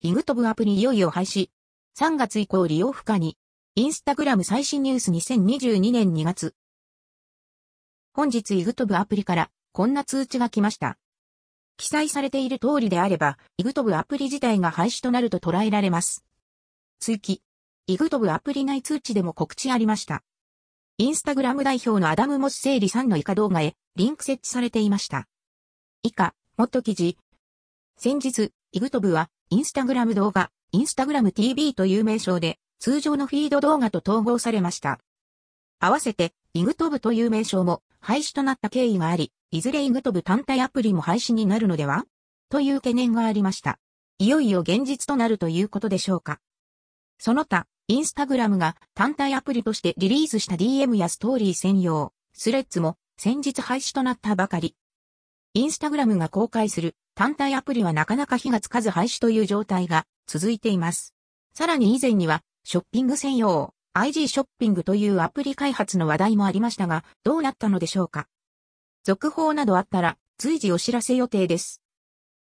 イグトブアプリいよいよ廃止。3月以降利用不可に。インスタグラム最新ニュース2022年2月。本日イグトブアプリからこんな通知が来ました。記載されている通りであれば、イグトブアプリ自体が廃止となると捉えられます。追記。イグトブアプリ内通知でも告知ありました。インスタグラム代表のアダム・モス整理さんの以下動画へリンク設置されていました。以下、元記事。先日、イグトブはインスタグラム動画、インスタグラム TV という名称で通常のフィード動画と統合されました。合わせて、イグトブという名称も廃止となった経緯があり、いずれイグトブ単体アプリも廃止になるのでは？という懸念がありました。いよいよ現実となるということでしょうか。その他、インスタグラムが単体アプリとしてリリースした DM やストーリー専用、スレッズも先日廃止となったばかり。インスタグラムが公開する単体アプリはなかなか火がつかず廃止という状態が続いています。さらに以前にはショッピング専用 IG ショッピングというアプリ開発の話題もありましたがどうなったのでしょうか。続報などあったら随時お知らせ予定です。